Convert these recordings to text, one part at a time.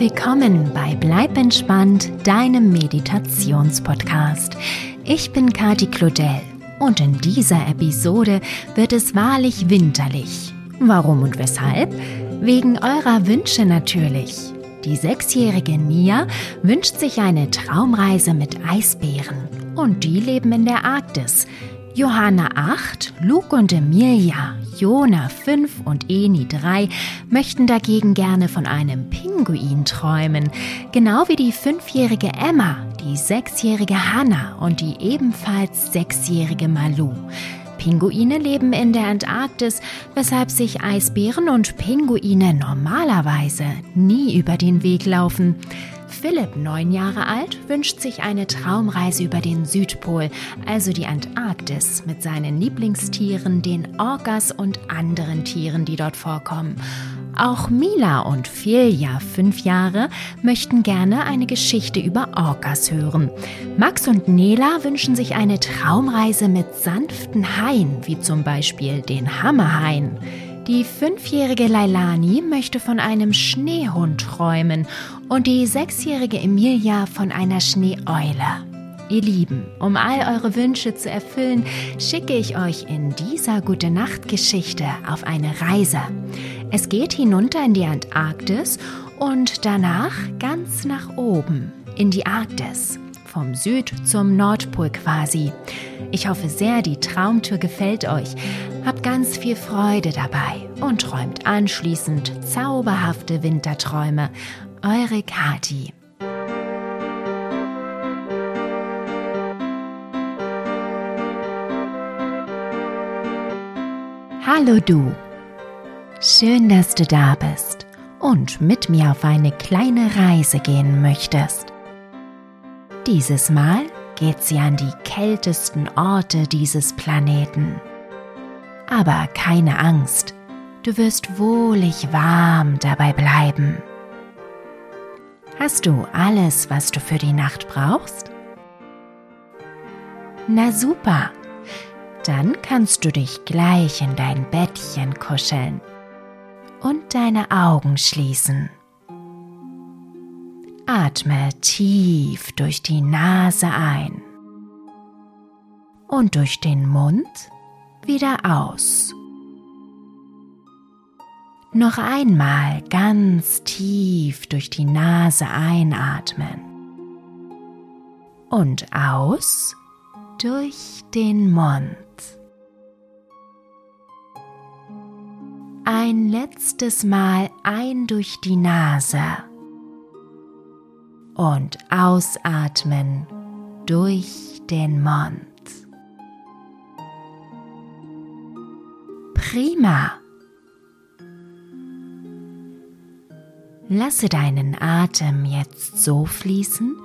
willkommen bei Bleib entspannt, deinem Meditationspodcast. Ich bin Kati Claudel und in dieser Episode wird es wahrlich winterlich. Warum und weshalb? Wegen eurer Wünsche natürlich. Die sechsjährige Nia wünscht sich eine Traumreise mit Eisbären und die leben in der Arktis. Johanna 8, Luke und Emilia, Jona 5 und Eni 3 möchten dagegen gerne von einem Pinguin träumen, genau wie die fünfjährige Emma, die sechsjährige Hannah und die ebenfalls sechsjährige Malu. Pinguine leben in der Antarktis, weshalb sich Eisbären und Pinguine normalerweise nie über den Weg laufen. Philipp, neun Jahre alt, wünscht sich eine Traumreise über den Südpol, also die Antarktis, mit seinen Lieblingstieren, den Orcas und anderen Tieren, die dort vorkommen. Auch Mila und Filja, fünf Jahre, möchten gerne eine Geschichte über Orcas hören. Max und Nela wünschen sich eine Traumreise mit sanften Haien, wie zum Beispiel den Hammerhain. Die fünfjährige Lailani möchte von einem Schneehund träumen und die sechsjährige Emilia von einer Schneeeule. Ihr Lieben, um all eure Wünsche zu erfüllen, schicke ich euch in dieser Gute Nacht Geschichte auf eine Reise. Es geht hinunter in die Antarktis und danach ganz nach oben in die Arktis vom Süd zum Nordpol quasi. Ich hoffe sehr, die Traumtour gefällt euch. Habt ganz viel Freude dabei und träumt anschließend zauberhafte Winterträume. Eure Kati. Hallo du. Schön, dass du da bist und mit mir auf eine kleine Reise gehen möchtest. Dieses Mal geht sie an die kältesten Orte dieses Planeten. Aber keine Angst, du wirst wohlig warm dabei bleiben. Hast du alles, was du für die Nacht brauchst? Na super, dann kannst du dich gleich in dein Bettchen kuscheln und deine Augen schließen. Atme tief durch die Nase ein und durch den Mund wieder aus. Noch einmal ganz tief durch die Nase einatmen und aus durch den Mund. Ein letztes Mal ein durch die Nase und ausatmen durch den Mund. Prima. Lasse deinen Atem jetzt so fließen,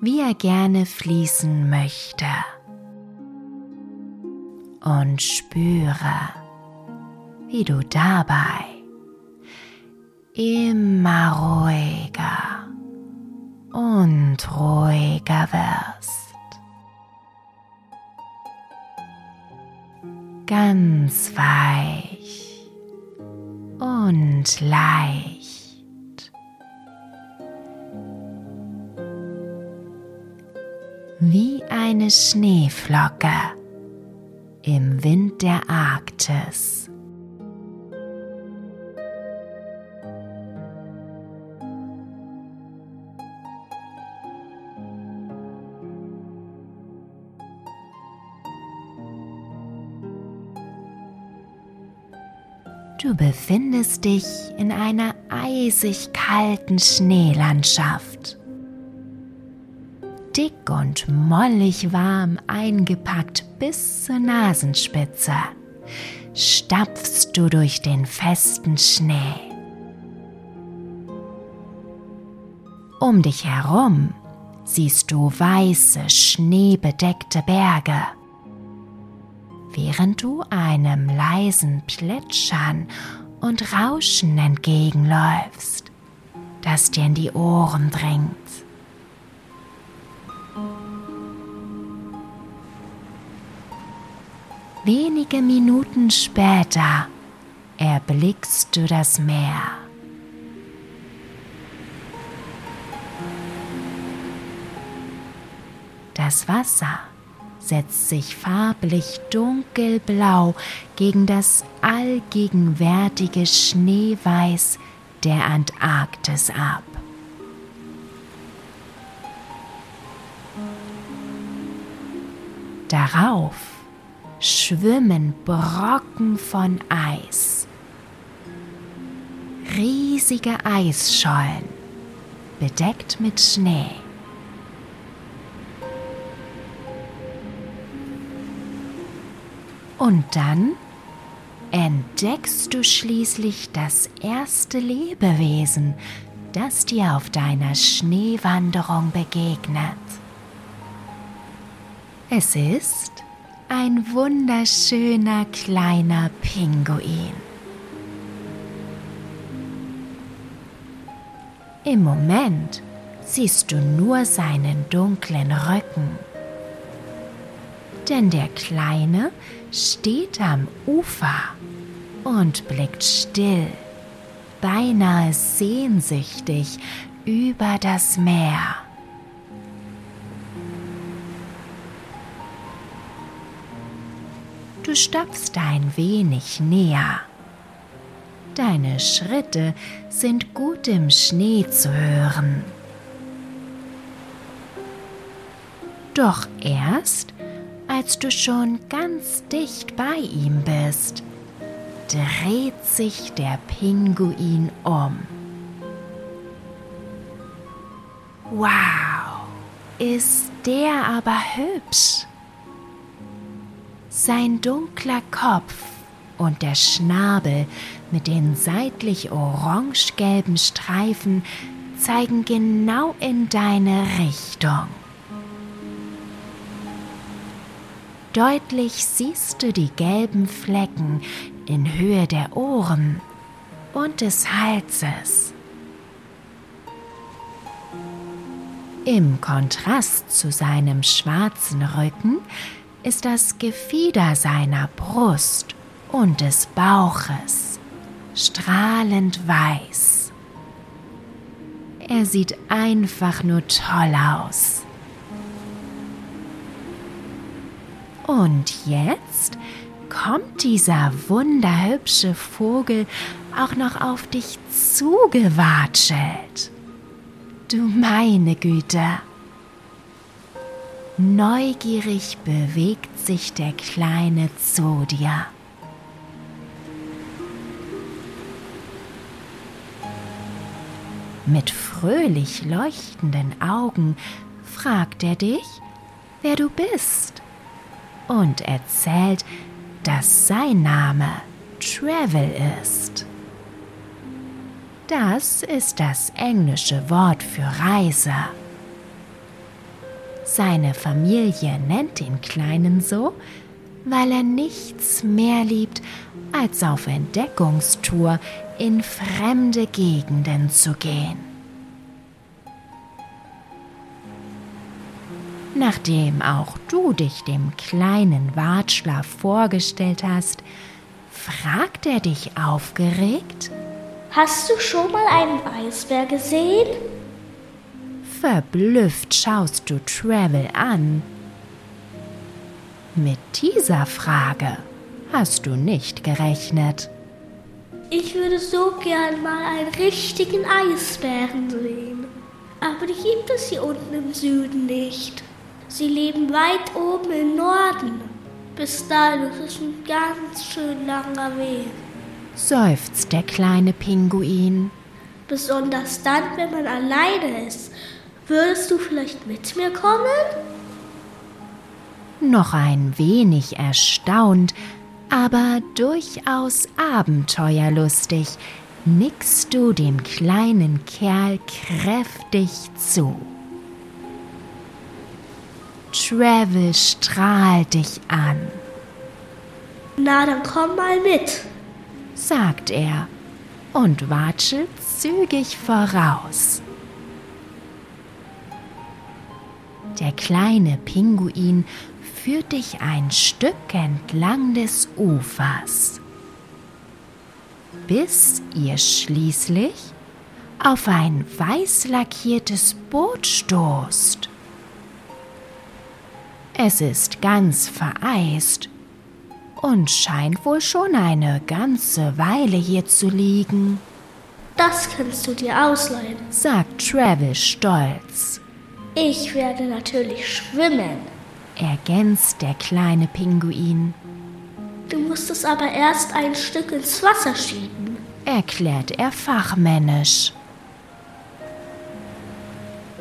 wie er gerne fließen möchte. Und spüre, wie du dabei immer ruhiger und ruhiger wirst. Ganz weich und leicht. Wie eine Schneeflocke im Wind der Arktis. Du befindest dich in einer eisig kalten Schneelandschaft. Dick und mollig warm eingepackt bis zur Nasenspitze, stapfst du durch den festen Schnee. Um dich herum siehst du weiße, schneebedeckte Berge während du einem leisen Plätschern und Rauschen entgegenläufst, das dir in die Ohren dringt. Wenige Minuten später erblickst du das Meer. Das Wasser setzt sich farblich dunkelblau gegen das allgegenwärtige Schneeweiß der Antarktis ab. Darauf schwimmen Brocken von Eis. Riesige Eisschollen, bedeckt mit Schnee. Und dann entdeckst du schließlich das erste Lebewesen, das dir auf deiner Schneewanderung begegnet. Es ist ein wunderschöner kleiner Pinguin. Im Moment siehst du nur seinen dunklen Rücken. Denn der Kleine steht am Ufer und blickt still, beinahe sehnsüchtig über das Meer. Du stapfst ein wenig näher. Deine Schritte sind gut im Schnee zu hören. Doch erst, als du schon ganz dicht bei ihm bist, dreht sich der Pinguin um. Wow, ist der aber hübsch. Sein dunkler Kopf und der Schnabel mit den seitlich orange-gelben Streifen zeigen genau in deine Richtung. Deutlich siehst du die gelben Flecken in Höhe der Ohren und des Halses. Im Kontrast zu seinem schwarzen Rücken ist das Gefieder seiner Brust und des Bauches strahlend weiß. Er sieht einfach nur toll aus. Und jetzt kommt dieser wunderhübsche Vogel auch noch auf dich zugewatschelt. Du meine Güte. Neugierig bewegt sich der Kleine zu dir. Mit fröhlich leuchtenden Augen fragt er dich, wer du bist und erzählt, dass sein Name Travel ist. Das ist das englische Wort für Reise. Seine Familie nennt den Kleinen so, weil er nichts mehr liebt, als auf Entdeckungstour in fremde Gegenden zu gehen. Nachdem auch du dich dem kleinen Watschler vorgestellt hast, fragt er dich aufgeregt, Hast du schon mal einen Eisbär gesehen? Verblüfft schaust du Travel an. Mit dieser Frage hast du nicht gerechnet. Ich würde so gern mal einen richtigen Eisbären sehen. Aber die gibt es hier unten im Süden nicht. Sie leben weit oben im Norden. Bis dahin ist es ein ganz schön langer Weg. Seufzt der kleine Pinguin. Besonders dann, wenn man alleine ist Würdest du vielleicht mit mir kommen? Noch ein wenig erstaunt, aber durchaus abenteuerlustig, nickst du dem kleinen Kerl kräftig zu. Travel strahlt dich an. Na, dann komm mal mit, sagt er und watschelt zügig voraus. Der kleine Pinguin führt dich ein Stück entlang des Ufers, bis ihr schließlich auf ein weiß lackiertes Boot stoßt. Es ist ganz vereist und scheint wohl schon eine ganze Weile hier zu liegen. Das kannst du dir ausleihen, sagt Travis stolz. Ich werde natürlich schwimmen, ergänzt der kleine Pinguin. Du musst es aber erst ein Stück ins Wasser schieben, erklärt er fachmännisch.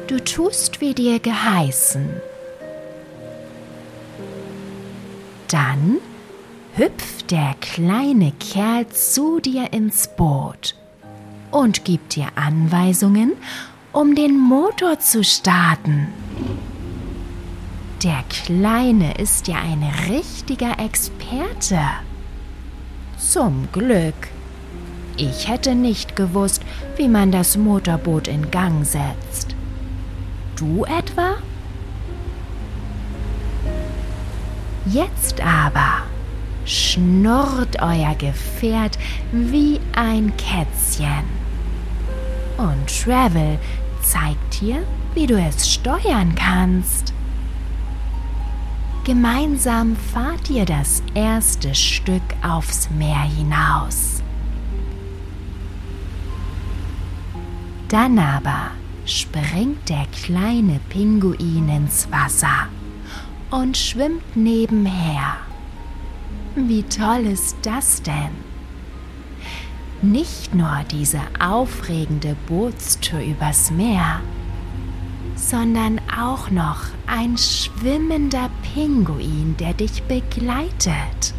Du tust, wie dir geheißen. Dann hüpft der kleine Kerl zu dir ins Boot und gibt dir Anweisungen, um den Motor zu starten. Der Kleine ist ja ein richtiger Experte. Zum Glück. Ich hätte nicht gewusst, wie man das Motorboot in Gang setzt. Du etwa? Jetzt aber schnurrt euer Gefährt wie ein Kätzchen. Und Travel zeigt dir, wie du es steuern kannst. Gemeinsam fahrt ihr das erste Stück aufs Meer hinaus. Dann aber springt der kleine Pinguin ins Wasser und schwimmt nebenher. Wie toll ist das denn? Nicht nur diese aufregende Bootstour übers Meer, sondern auch noch ein schwimmender Pinguin, der dich begleitet.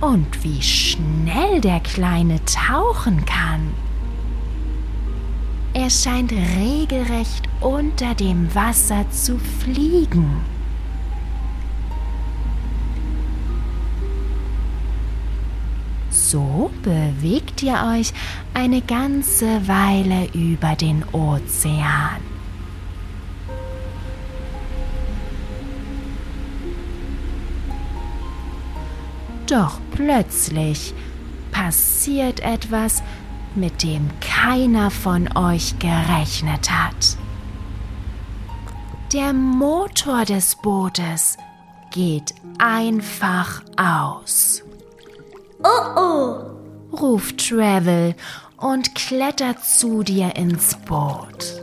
Und wie schnell der Kleine tauchen kann. Er scheint regelrecht unter dem Wasser zu fliegen. So bewegt ihr euch eine ganze Weile über den Ozean. Doch plötzlich passiert etwas, mit dem keiner von euch gerechnet hat. Der Motor des Bootes geht einfach aus. Oh oh, ruft Travel und klettert zu dir ins Boot.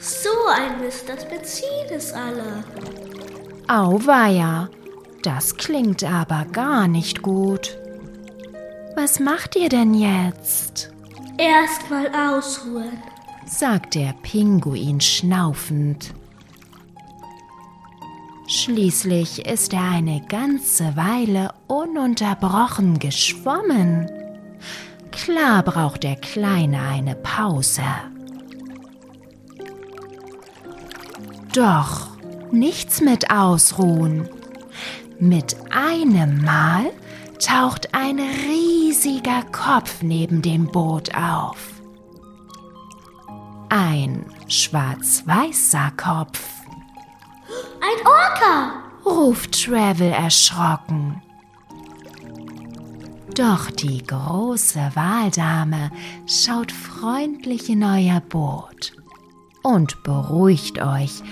So ein Mist, das Benzin ist alle. Auweia, das klingt aber gar nicht gut. Was macht ihr denn jetzt? Erstmal ausruhen, sagt der Pinguin schnaufend. Schließlich ist er eine ganze Weile ununterbrochen geschwommen. Klar braucht der Kleine eine Pause. Doch nichts mit Ausruhen. Mit einem Mal taucht ein riesiger Kopf neben dem Boot auf. Ein schwarz-weißer Kopf. Ein Orca! ruft Travel erschrocken. Doch die große Waldame schaut freundlich in euer Boot und beruhigt euch,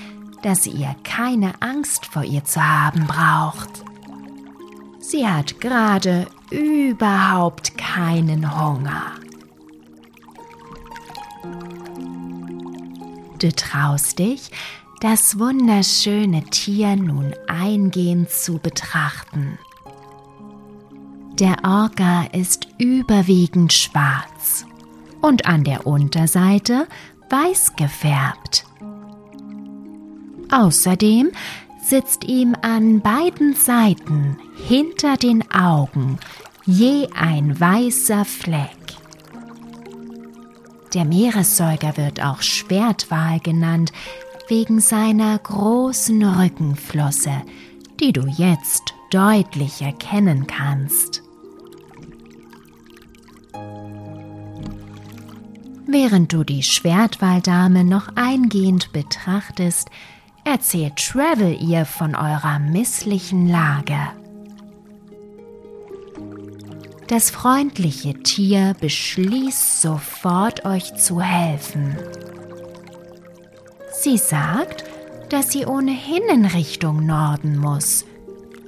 dass ihr keine Angst vor ihr zu haben braucht. Sie hat gerade überhaupt keinen Hunger. Du traust dich, das wunderschöne Tier nun eingehend zu betrachten. Der Orca ist überwiegend schwarz und an der Unterseite weiß gefärbt. Außerdem sitzt ihm an beiden Seiten hinter den Augen je ein weißer Fleck. Der Meeressäuger wird auch Schwertwal genannt, wegen seiner großen Rückenflosse, die du jetzt deutlich erkennen kannst. Während du die Schwertwaldame noch eingehend betrachtest, erzählt Travel ihr von eurer misslichen Lage. Das freundliche Tier beschließt sofort euch zu helfen. Sie sagt, dass sie ohnehin in Richtung Norden muss.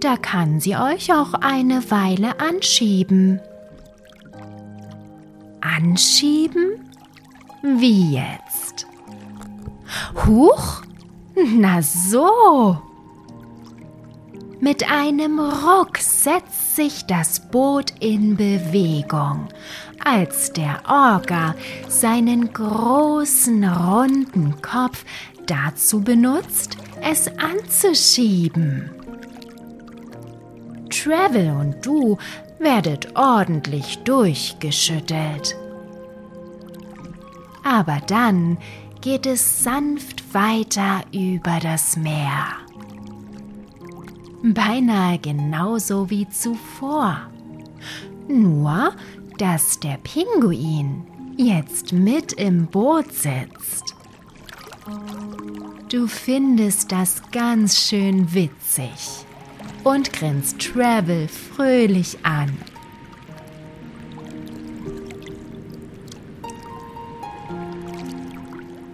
Da kann sie euch auch eine Weile anschieben. Anschieben? Wie jetzt? Huch? Na so. Mit einem Ruck setzt sich das Boot in Bewegung, als der Orga seinen großen runden Kopf dazu benutzt, es anzuschieben. Travel und du werdet ordentlich durchgeschüttelt. Aber dann geht es sanft weiter über das Meer. Beinahe genauso wie zuvor. Nur, dass der Pinguin jetzt mit im Boot sitzt. Du findest das ganz schön witzig und grinst Travel fröhlich an.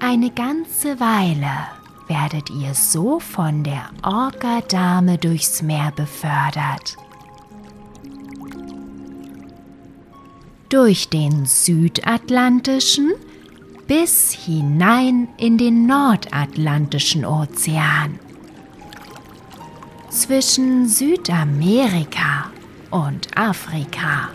Eine ganze Weile werdet ihr so von der Orca-Dame durchs Meer befördert. Durch den südatlantischen bis hinein in den nordatlantischen Ozean. Zwischen Südamerika und Afrika.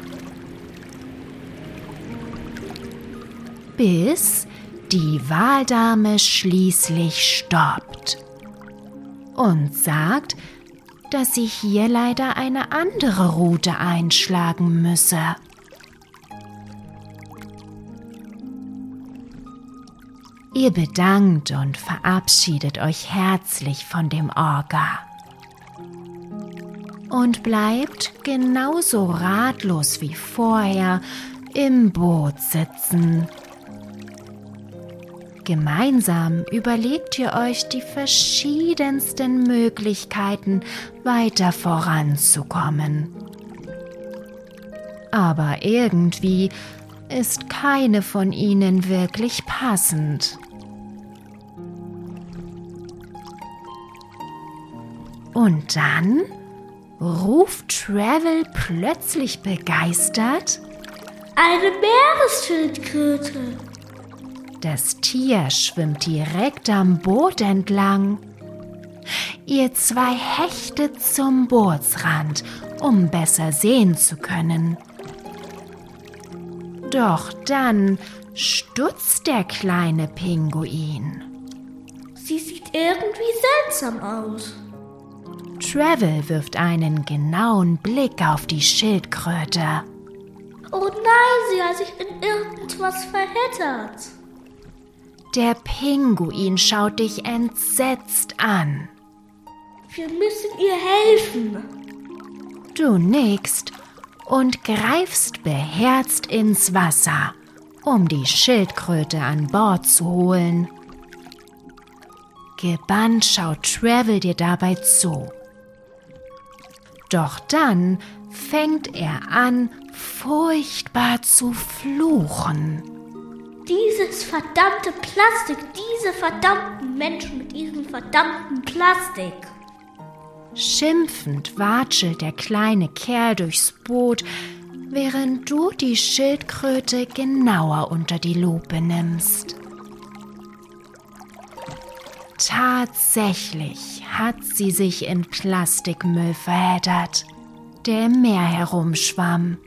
Bis die Wahldame schließlich stoppt und sagt, dass sie hier leider eine andere Route einschlagen müsse. Ihr bedankt und verabschiedet euch herzlich von dem Orga und bleibt genauso ratlos wie vorher im Boot sitzen. Gemeinsam überlegt ihr euch die verschiedensten Möglichkeiten, weiter voranzukommen. Aber irgendwie ist keine von ihnen wirklich passend. Und dann ruft Travel plötzlich begeistert: Eine Meeresschildkröte! Das Tier schwimmt direkt am Boot entlang. Ihr zwei hechtet zum Bootsrand, um besser sehen zu können. Doch dann stutzt der kleine Pinguin. Sie sieht irgendwie seltsam aus. Travel wirft einen genauen Blick auf die Schildkröte. Oh nein, sie hat sich in irgendwas verheddert. Der Pinguin schaut dich entsetzt an. Wir müssen ihr helfen. Du nickst und greifst beherzt ins Wasser, um die Schildkröte an Bord zu holen. Gebannt schaut Travel dir dabei zu. Doch dann fängt er an, furchtbar zu fluchen. Dieses verdammte Plastik, diese verdammten Menschen mit diesem verdammten Plastik. Schimpfend watschelt der kleine Kerl durchs Boot, während du die Schildkröte genauer unter die Lupe nimmst. Tatsächlich hat sie sich in Plastikmüll verheddert, der im Meer herumschwamm.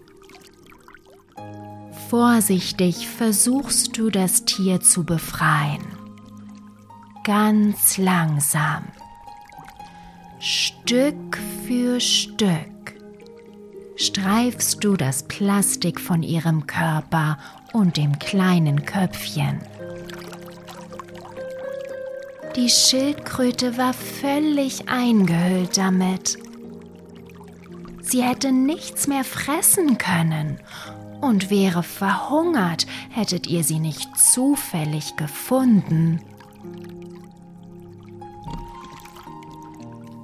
Vorsichtig versuchst du das Tier zu befreien. Ganz langsam. Stück für Stück streifst du das Plastik von ihrem Körper und dem kleinen Köpfchen. Die Schildkröte war völlig eingehüllt damit. Sie hätte nichts mehr fressen können und wäre verhungert, hättet ihr sie nicht zufällig gefunden.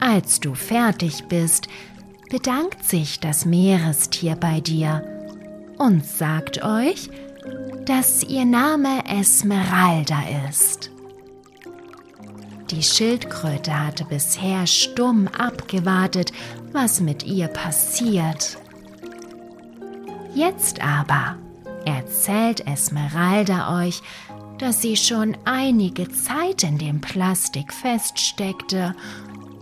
Als du fertig bist, bedankt sich das Meerestier bei dir und sagt euch, dass ihr Name Esmeralda ist. Die Schildkröte hatte bisher stumm abgewartet, was mit ihr passiert. Jetzt aber erzählt Esmeralda euch, dass sie schon einige Zeit in dem Plastik feststeckte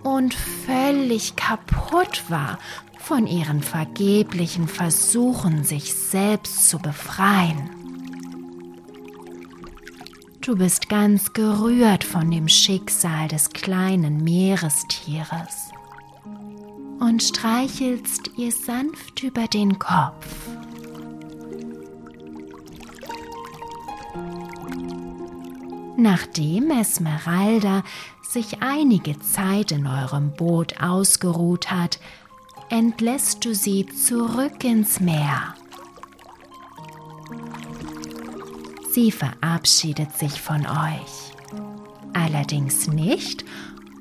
und völlig kaputt war von ihren vergeblichen Versuchen, sich selbst zu befreien. Du bist ganz gerührt von dem Schicksal des kleinen Meerestieres und streichelst ihr sanft über den Kopf. Nachdem Esmeralda sich einige Zeit in eurem Boot ausgeruht hat, entlässt du sie zurück ins Meer. Sie verabschiedet sich von euch. Allerdings nicht,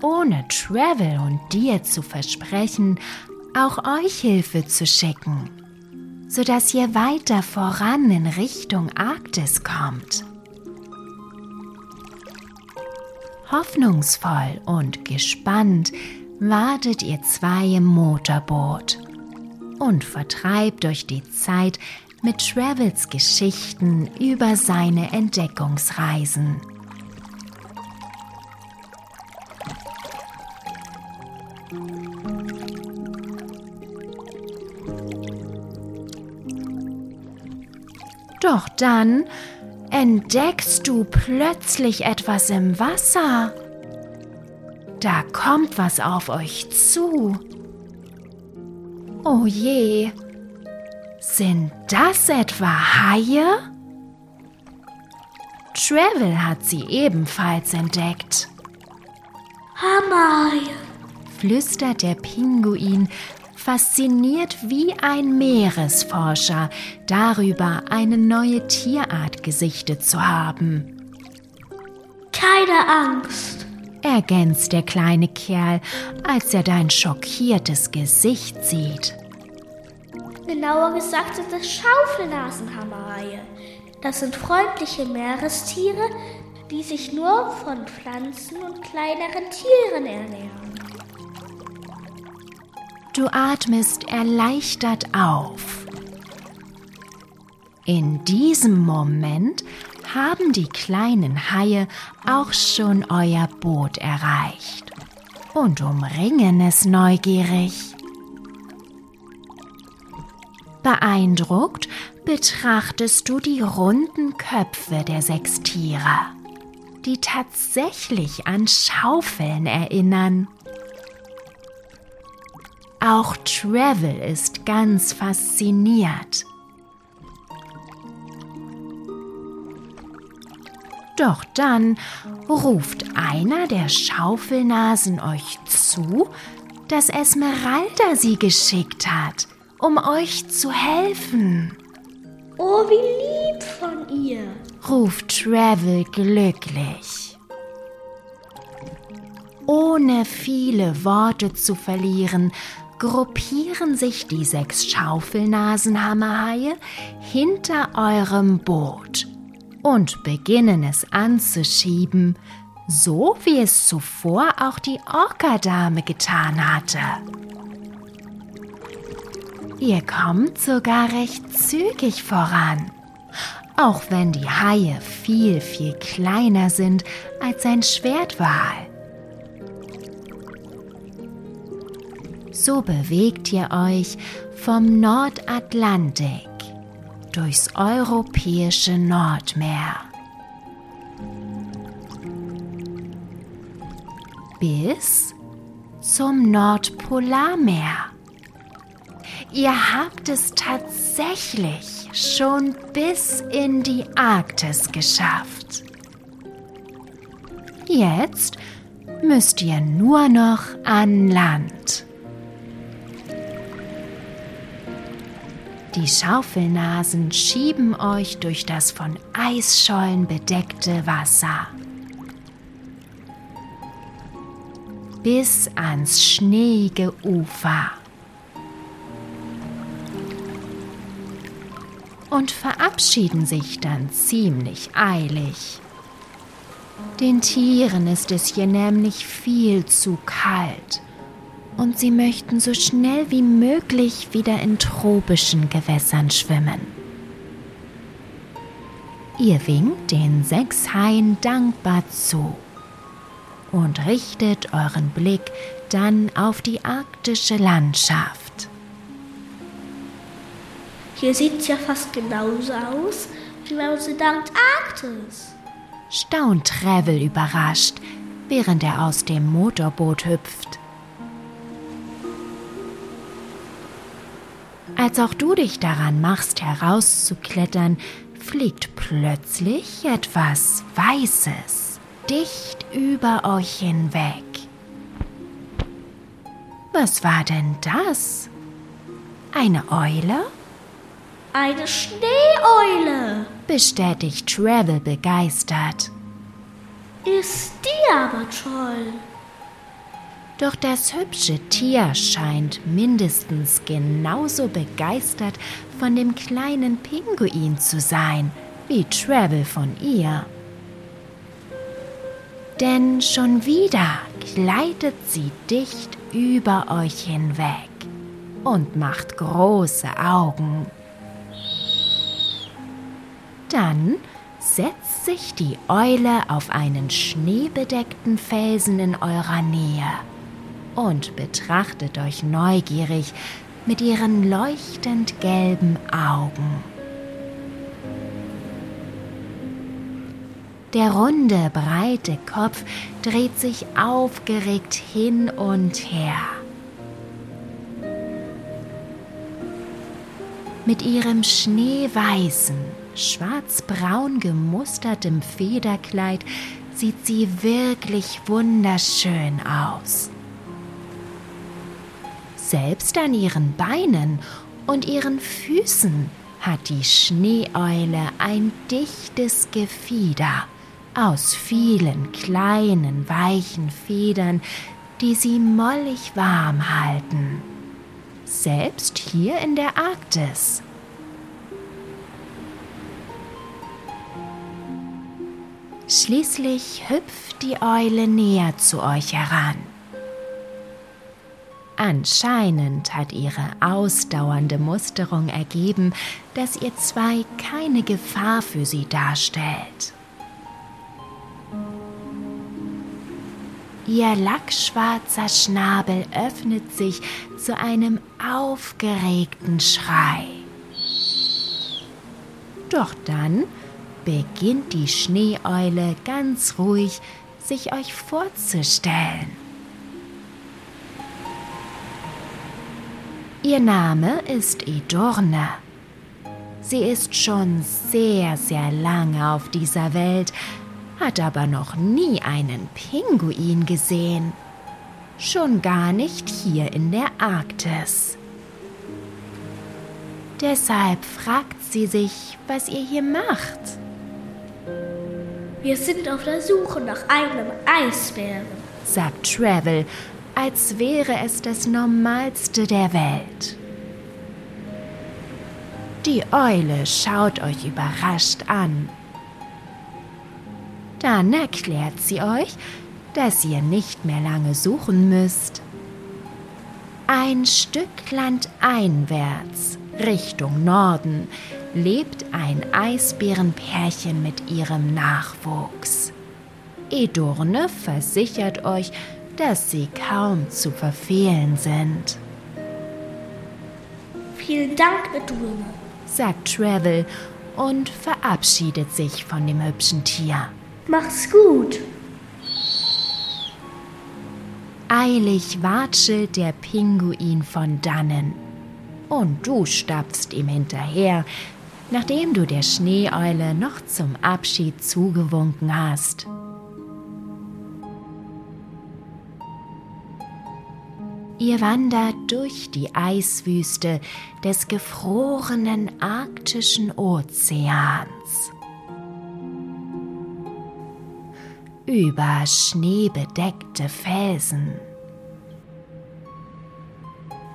ohne Travel und dir zu versprechen, auch euch Hilfe zu schicken, sodass ihr weiter voran in Richtung Arktis kommt. Hoffnungsvoll und gespannt wartet ihr zwei im Motorboot und vertreibt euch die Zeit mit Travels Geschichten über seine Entdeckungsreisen. Doch dann entdeckst du plötzlich etwas im Wasser. Da kommt was auf euch zu. Oh je, sind das etwa Haie? Travel hat sie ebenfalls entdeckt. Hammerhaie, flüstert der Pinguin fasziniert wie ein Meeresforscher darüber, eine neue Tierart gesichtet zu haben. keine Angst. Ergänzt der kleine Kerl, als er dein schockiertes Gesicht sieht. Genauer gesagt sind es Schaufelnasenhammerhaie. Das sind freundliche Meerestiere, die sich nur von Pflanzen und kleineren Tieren ernähren. Du atmest erleichtert auf. In diesem Moment haben die kleinen Haie auch schon euer Boot erreicht und umringen es neugierig. Beeindruckt betrachtest du die runden Köpfe der sechs Tiere, die tatsächlich an Schaufeln erinnern. Auch Travel ist ganz fasziniert. Doch dann ruft einer der Schaufelnasen euch zu, dass Esmeralda sie geschickt hat, um euch zu helfen. Oh, wie lieb von ihr. ruft Travel glücklich. Ohne viele Worte zu verlieren, gruppieren sich die sechs Schaufelnasenhammerhaie hinter eurem Boot und beginnen es anzuschieben, so wie es zuvor auch die Orkadame getan hatte. Ihr kommt sogar recht zügig voran, auch wenn die Haie viel, viel kleiner sind als ein Schwertwal. So bewegt ihr euch vom Nordatlantik durchs europäische Nordmeer bis zum Nordpolarmeer. Ihr habt es tatsächlich schon bis in die Arktis geschafft. Jetzt müsst ihr nur noch an Land. Die Schaufelnasen schieben euch durch das von Eisschollen bedeckte Wasser. Bis ans schneeige Ufer. Und verabschieden sich dann ziemlich eilig. Den Tieren ist es hier nämlich viel zu kalt und sie möchten so schnell wie möglich wieder in tropischen Gewässern schwimmen. Ihr winkt den sechs Haien dankbar zu und richtet euren Blick dann auf die arktische Landschaft. Hier sieht es ja fast genauso aus wie bei uns in der Antarktis. Staunt Travel überrascht, während er aus dem Motorboot hüpft. Als auch du dich daran machst, herauszuklettern, fliegt plötzlich etwas Weißes dicht über euch hinweg. Was war denn das? Eine Eule? Eine Schneeeule, bestätigt Travel begeistert. Ist die aber toll. Doch das hübsche Tier scheint mindestens genauso begeistert von dem kleinen Pinguin zu sein wie Travel von ihr. Denn schon wieder gleitet sie dicht über euch hinweg und macht große Augen. Dann setzt sich die Eule auf einen schneebedeckten Felsen in eurer Nähe und betrachtet euch neugierig mit ihren leuchtend gelben Augen. Der runde, breite Kopf dreht sich aufgeregt hin und her. Mit ihrem schneeweißen, schwarzbraun gemustertem Federkleid sieht sie wirklich wunderschön aus. Selbst an ihren Beinen und ihren Füßen hat die Schneeeule ein dichtes Gefieder aus vielen kleinen, weichen Federn, die sie mollig warm halten. Selbst hier in der Arktis. Schließlich hüpft die Eule näher zu euch heran. Anscheinend hat ihre ausdauernde Musterung ergeben, dass ihr zwei keine Gefahr für sie darstellt. Ihr lackschwarzer Schnabel öffnet sich zu einem aufgeregten Schrei. Doch dann beginnt die Schneeeule ganz ruhig, sich euch vorzustellen. Ihr Name ist Edurne. Sie ist schon sehr, sehr lange auf dieser Welt, hat aber noch nie einen Pinguin gesehen. Schon gar nicht hier in der Arktis. Deshalb fragt sie sich, was ihr hier macht. Wir sind auf der Suche nach einem Eisbären, sagt Travel als wäre es das Normalste der Welt. Die Eule schaut euch überrascht an. Dann erklärt sie euch, dass ihr nicht mehr lange suchen müsst. Ein Stück Land einwärts, Richtung Norden, lebt ein Eisbärenpärchen mit ihrem Nachwuchs. Edurne versichert euch, dass sie kaum zu verfehlen sind. Vielen Dank, Edurne, sagt Travel und verabschiedet sich von dem hübschen Tier. Mach's gut. Eilig watschelt der Pinguin von dannen. Und du stapfst ihm hinterher, nachdem du der Schneeeule noch zum Abschied zugewunken hast. Ihr wandert durch die Eiswüste des gefrorenen arktischen Ozeans. Über schneebedeckte Felsen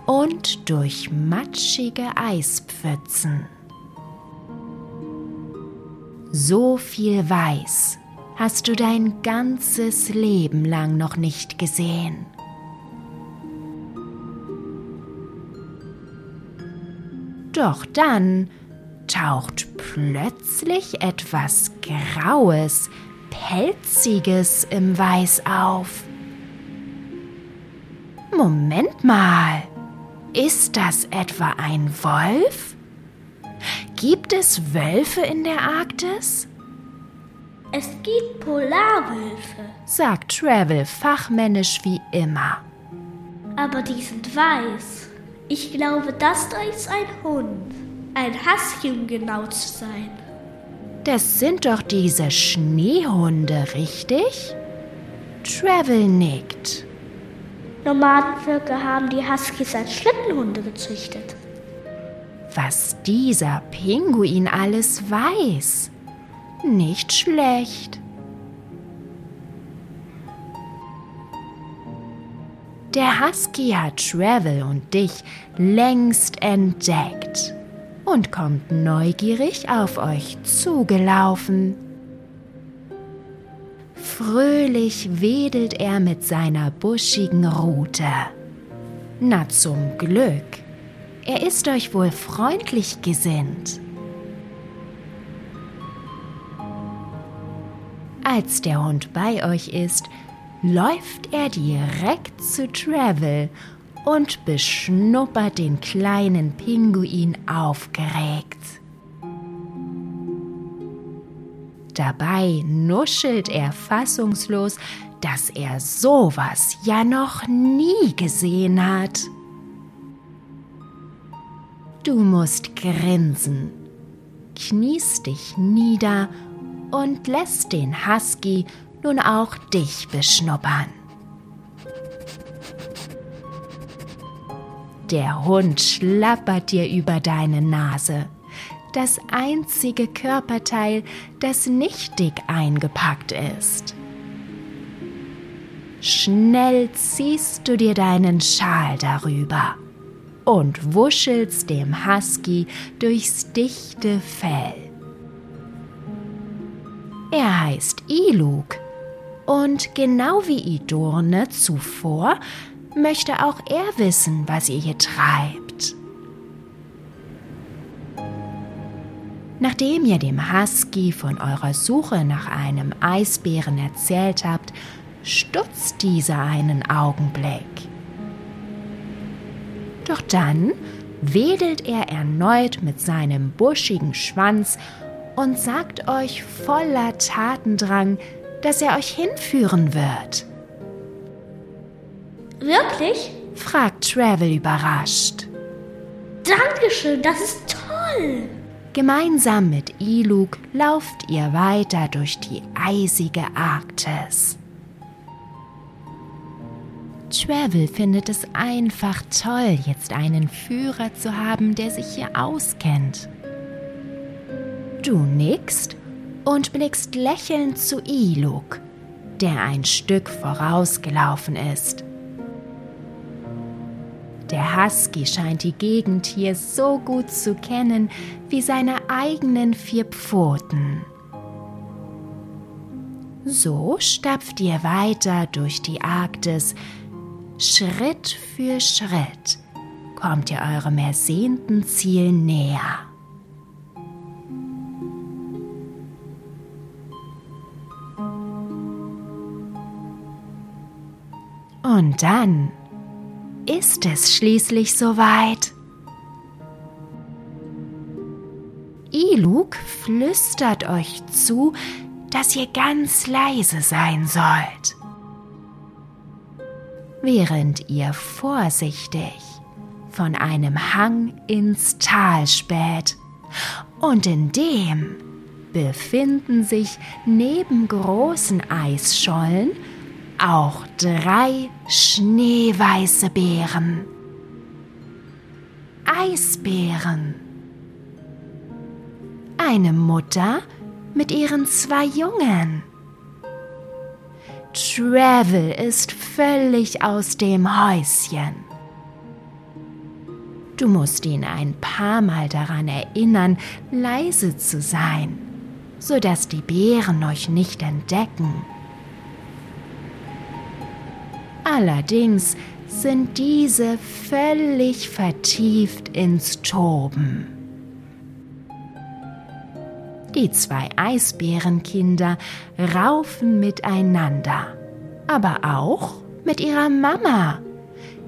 und durch matschige Eispfützen. So viel Weiß hast du dein ganzes Leben lang noch nicht gesehen. Doch dann taucht plötzlich etwas Graues, Pelziges im Weiß auf. Moment mal, ist das etwa ein Wolf? Gibt es Wölfe in der Arktis? Es gibt Polarwölfe, sagt Travel fachmännisch wie immer. aber die sind weiß. Ich glaube, das da ist ein Hund. Ein Husky, um genau zu sein. Das sind doch diese Schneehunde, richtig? Travel nickt. Nomadenvölker haben die Huskies als Schlittenhunde gezüchtet. Was dieser Pinguin alles weiß. Nicht schlecht. Der Husky hat Travel und dich längst entdeckt und kommt neugierig auf euch zugelaufen. Fröhlich wedelt er mit seiner buschigen Rute. Na zum Glück. Er ist euch wohl freundlich gesinnt. Als der Hund bei euch ist, läuft er direkt zu Travel und beschnuppert den kleinen Pinguin aufgeregt. Dabei nuschelt er fassungslos, dass er sowas ja noch nie gesehen hat. Du musst grinsen, kniest dich nieder und lässt den Husky nun auch dich beschnuppern. Der Hund schlappert dir über deine Nase. Das einzige Körperteil, das nicht dick eingepackt ist. Schnell ziehst du dir deinen Schal darüber und wuschelst dem Husky durchs dichte Fell. Er heißt Iluk und genau wie Idurne zuvor möchte auch er wissen, was ihr hier treibt. Nachdem ihr dem Husky von eurer Suche nach einem Eisbären erzählt habt, stutzt dieser einen Augenblick. Doch dann wedelt er erneut mit seinem buschigen Schwanz und sagt euch voller Tatendrang, dass er euch hinführen wird. Wirklich? fragt Travel überrascht. Dankeschön, das ist toll. Gemeinsam mit Iluk lauft ihr weiter durch die eisige Arktis. Travel findet es einfach toll, jetzt einen Führer zu haben, der sich hier auskennt. Du nickst und blickst lächelnd zu Iluk, der ein Stück vorausgelaufen ist. Der Husky scheint die Gegend hier so gut zu kennen wie seine eigenen vier Pfoten. So stapft ihr weiter durch die Arktis. Schritt für Schritt kommt ihr eurem ersehnten Ziel näher. Und dann ist es schließlich soweit. Iluk flüstert euch zu, dass ihr ganz leise sein sollt. Während ihr vorsichtig von einem Hang ins Tal späht und in dem befinden sich neben großen Eisschollen auch drei schneeweiße Bären. Eisbären. Eine Mutter mit ihren zwei Jungen. Travel ist völlig aus dem Häuschen. Du musst ihn ein paar Mal daran erinnern, leise zu sein, sodass die Bären euch nicht entdecken. Allerdings sind diese völlig vertieft ins Toben. Die zwei Eisbärenkinder raufen miteinander, aber auch mit ihrer Mama,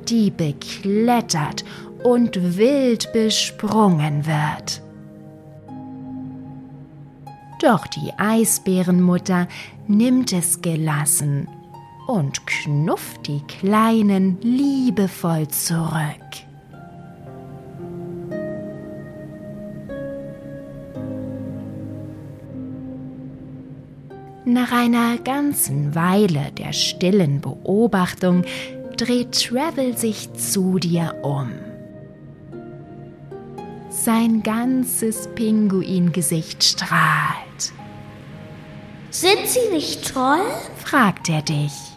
die beklettert und wild besprungen wird. Doch die Eisbärenmutter nimmt es gelassen und knufft die Kleinen liebevoll zurück. Nach einer ganzen Weile der stillen Beobachtung dreht Travel sich zu dir um. Sein ganzes Pinguingesicht strahlt. Sind sie nicht toll? fragt er dich.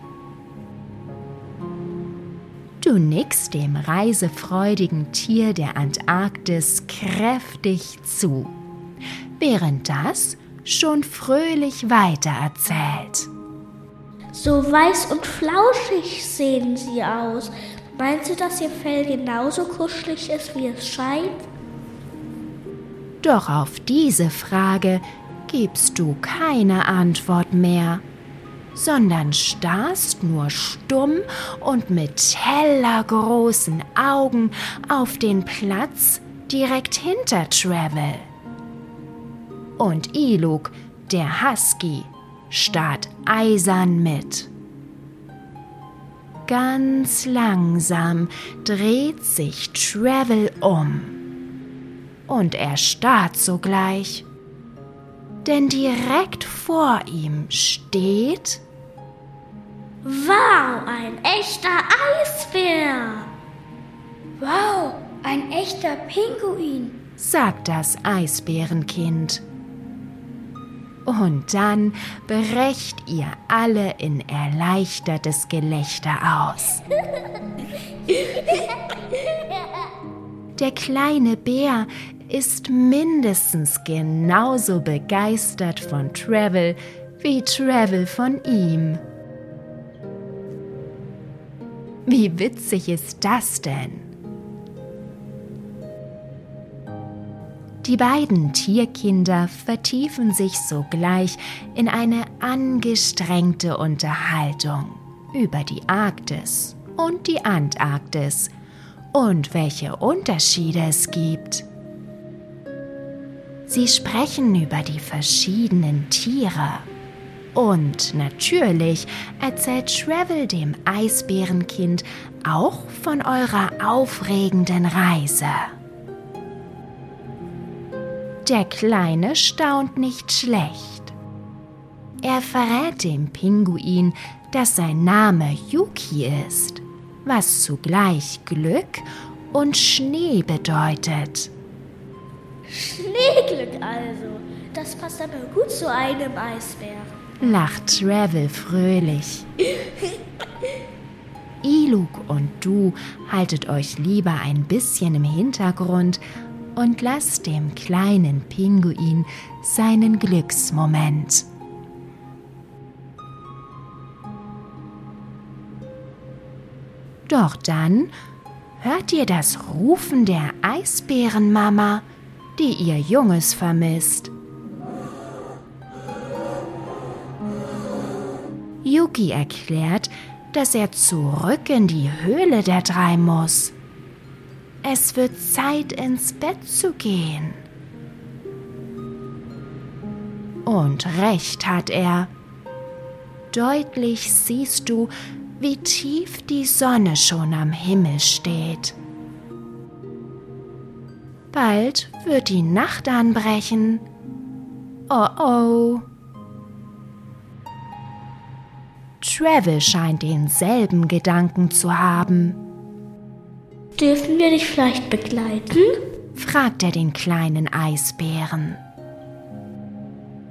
Du nickst dem reisefreudigen Tier der Antarktis kräftig zu, während das schon fröhlich weitererzählt. So weiß und flauschig sehen sie aus. Meinst du, dass ihr Fell genauso kuschelig ist, wie es scheint? Doch auf diese Frage gibst du keine Antwort mehr, sondern starrst nur stumm und mit heller großen Augen auf den Platz direkt hinter Travel. Und Iluk, der Husky, starrt eisern mit. Ganz langsam dreht sich Travel um. Und er starrt sogleich. Denn direkt vor ihm steht. Wow, ein echter Eisbär! Wow, ein echter Pinguin, sagt das Eisbärenkind. Und dann brecht ihr alle in erleichtertes Gelächter aus. Der kleine Bär ist mindestens genauso begeistert von Travel wie Travel von ihm. Wie witzig ist das denn? Die beiden Tierkinder vertiefen sich sogleich in eine angestrengte Unterhaltung über die Arktis und die Antarktis und welche Unterschiede es gibt. Sie sprechen über die verschiedenen Tiere. Und natürlich erzählt Travel dem Eisbärenkind auch von eurer aufregenden Reise. Der Kleine staunt nicht schlecht. Er verrät dem Pinguin, dass sein Name Yuki ist, was zugleich Glück und Schnee bedeutet. Schneeglück also. Das passt aber gut zu einem Eisbär. Lacht Travel fröhlich. Iluk und du haltet euch lieber ein bisschen im Hintergrund und lasst dem kleinen Pinguin seinen Glücksmoment. Doch dann hört ihr das Rufen der Eisbärenmama, die ihr Junges vermisst. Yuki erklärt, dass er zurück in die Höhle der drei muss. Es wird Zeit, ins Bett zu gehen. Und recht hat er. Deutlich siehst du, wie tief die Sonne schon am Himmel steht. Bald wird die Nacht anbrechen. Oh oh. Travel scheint denselben Gedanken zu haben. Dürfen wir dich vielleicht begleiten? fragt er den kleinen Eisbären.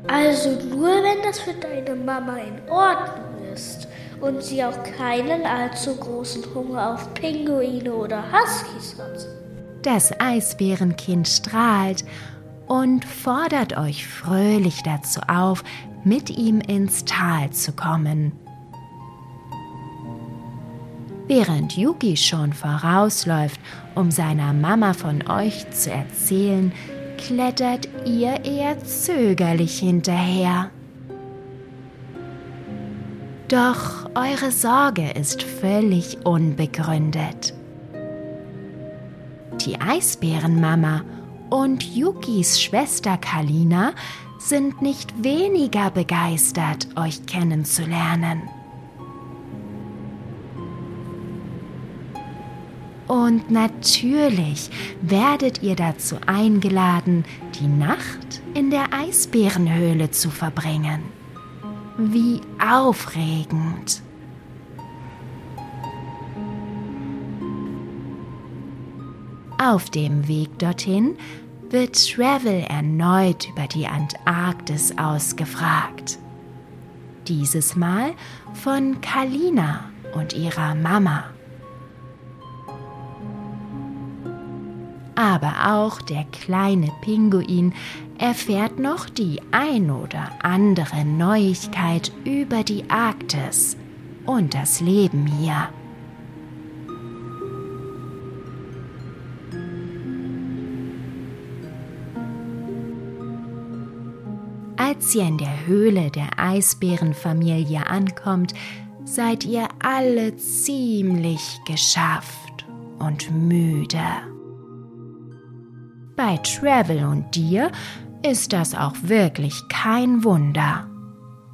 Also nur, wenn das für deine Mama in Ordnung ist und sie auch keinen allzu großen Hunger auf Pinguine oder Huskies hat. Das Eisbärenkind strahlt und fordert euch fröhlich dazu auf, mit ihm ins Tal zu kommen. Während Yuki schon vorausläuft, um seiner Mama von euch zu erzählen, klettert ihr eher zögerlich hinterher. Doch eure Sorge ist völlig unbegründet. Die Eisbärenmama und Yukis Schwester Kalina sind nicht weniger begeistert, euch kennenzulernen. Und natürlich werdet ihr dazu eingeladen, die Nacht in der Eisbärenhöhle zu verbringen. Wie aufregend! Auf dem Weg dorthin wird Travel erneut über die Antarktis ausgefragt. Dieses Mal von Kalina und ihrer Mama. Aber auch der kleine Pinguin erfährt noch die ein oder andere Neuigkeit über die Arktis und das Leben hier. Als ihr in der Höhle der Eisbärenfamilie ankommt, seid ihr alle ziemlich geschafft und müde. Bei Travel und dir ist das auch wirklich kein Wunder,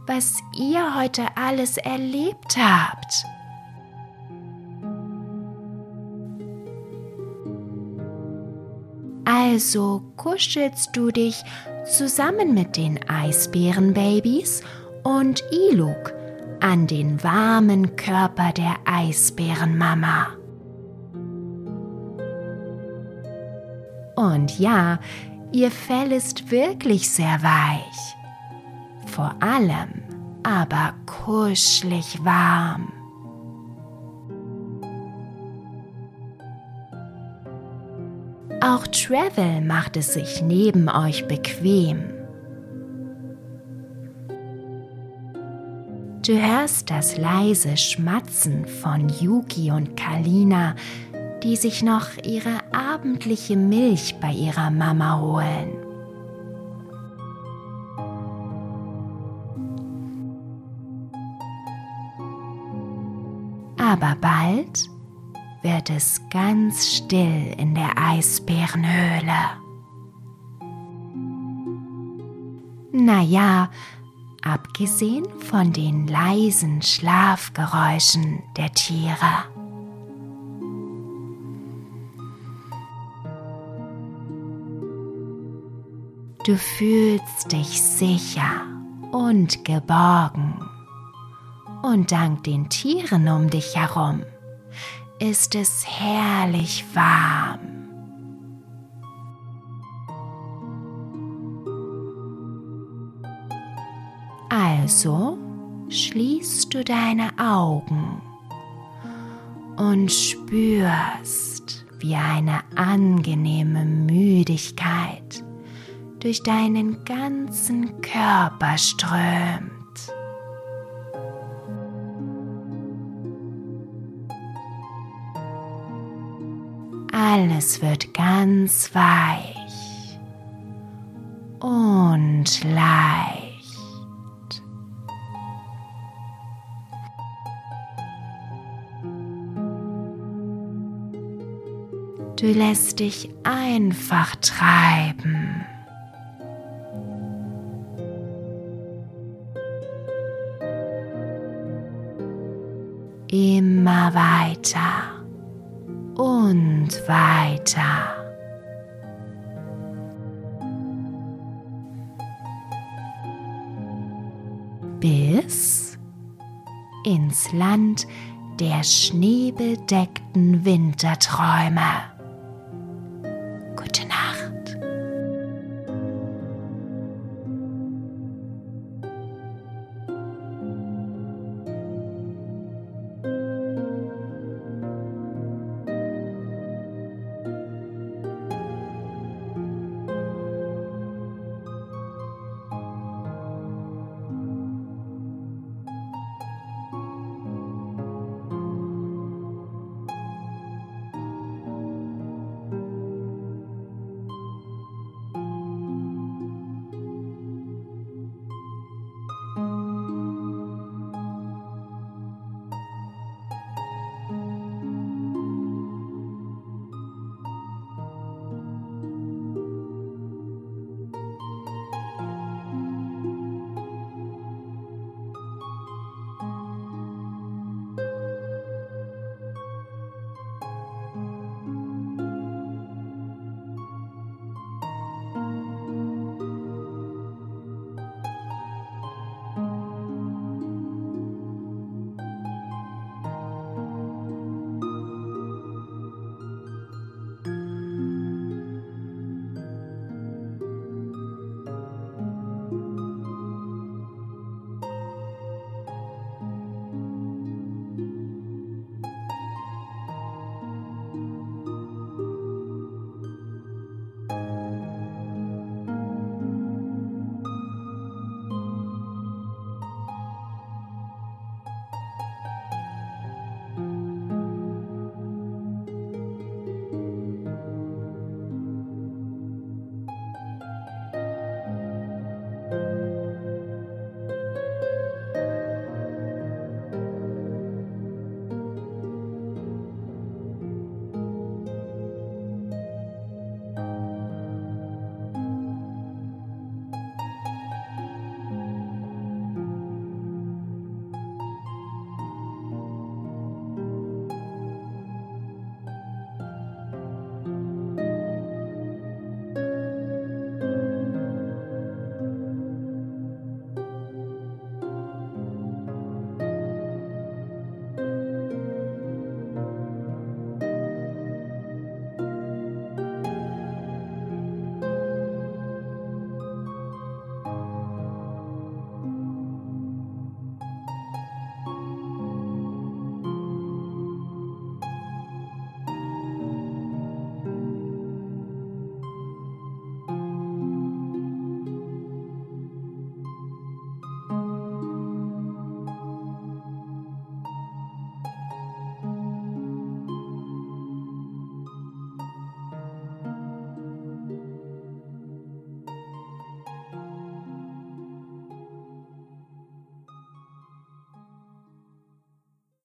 was ihr heute alles erlebt habt. Also kuschelst du dich zusammen mit den Eisbärenbabys und Iluk an den warmen Körper der Eisbärenmama. Und ja, ihr Fell ist wirklich sehr weich. Vor allem aber kuschelig warm. Auch Travel macht es sich neben euch bequem. Du hörst das leise Schmatzen von Yuki und Kalina, die sich noch ihre abendliche Milch bei ihrer Mama holen. Aber bald wird es ganz still in der Eisbärenhöhle. Naja, abgesehen von den leisen Schlafgeräuschen der Tiere. Du fühlst dich sicher und geborgen. Und dank den Tieren um dich herum ist es herrlich warm. Also schließt du deine Augen und spürst, wie eine angenehme Müdigkeit durch deinen ganzen Körper strömt. Alles wird ganz weich und leicht. Du lässt dich einfach treiben. Immer weiter und weiter. Bis ins Land der schneebedeckten Winterträume.